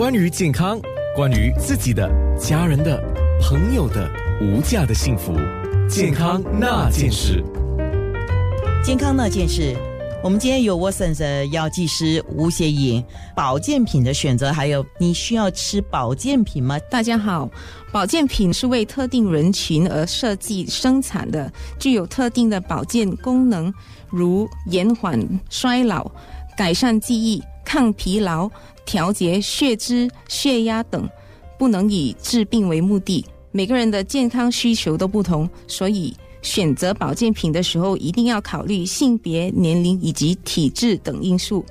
关于健康，关于自己的、家人的、朋友的无价的幸福，健康那件事。健康那件事，我们今天有 Watson 的药剂师吴协颖，保健品的选择，还有你需要吃保健品吗？大家好，保健品是为特定人群而设计生产的，具有特定的保健功能，如延缓衰老、改善记忆、抗疲劳、调节血脂、血压等，不能以治病为目的。每个人的健康需求都不同，所以。选择保健品的时候，一定要考虑性别、年龄以及体质等因素。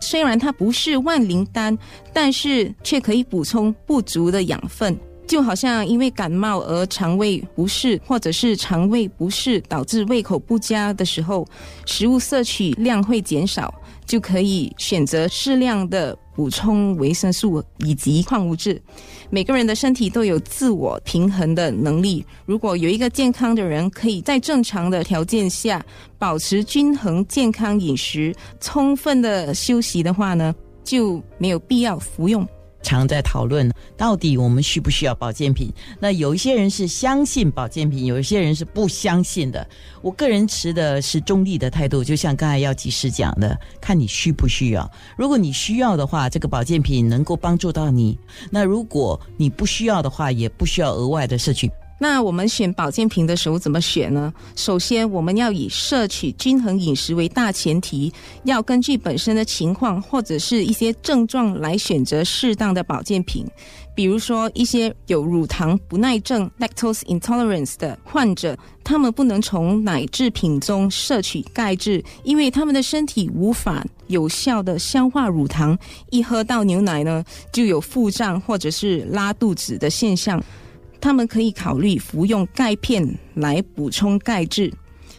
虽然它不是万灵丹，但是却可以补充不足的养分。就好像因为感冒而肠胃不适，或者是肠胃不适导致胃口不佳的时候，食物摄取量会减少，就可以选择适量的补充维生素以及矿物质。每个人的身体都有自我平衡的能力。如果有一个健康的人可以在正常的条件下保持均衡健康饮食、充分的休息的话呢，就没有必要服用。常在讨论到底我们需不需要保健品？那有一些人是相信保健品，有一些人是不相信的。我个人持的是中立的态度，就像刚才药剂师讲的，看你需不需要。如果你需要的话，这个保健品能够帮助到你；那如果你不需要的话，也不需要额外的摄取。那我们选保健品的时候怎么选呢？首先，我们要以摄取均衡饮食为大前提，要根据本身的情况或者是一些症状来选择适当的保健品。比如说，一些有乳糖不耐症 （lactose intolerance） 的患者，他们不能从奶制品中摄取钙质，因为他们的身体无法有效的消化乳糖，一喝到牛奶呢，就有腹胀或者是拉肚子的现象。他们可以考虑服用钙片来补充钙质。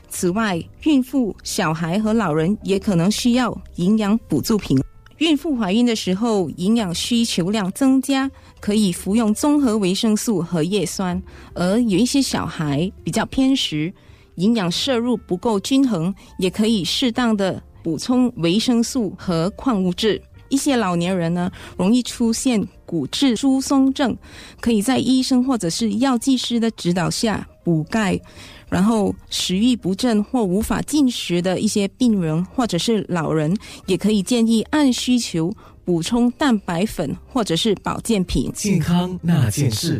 此外，孕妇、小孩和老人也可能需要营养补助品。孕妇怀孕的时候，营养需求量增加，可以服用综合维生素和叶酸；而有一些小孩比较偏食，营养摄入不够均衡，也可以适当的补充维生素和矿物质。一些老年人呢，容易出现骨质疏松症，可以在医生或者是药剂师的指导下补钙。然后食欲不振或无法进食的一些病人或者是老人，也可以建议按需求补充蛋白粉或者是保健品。健康那件事。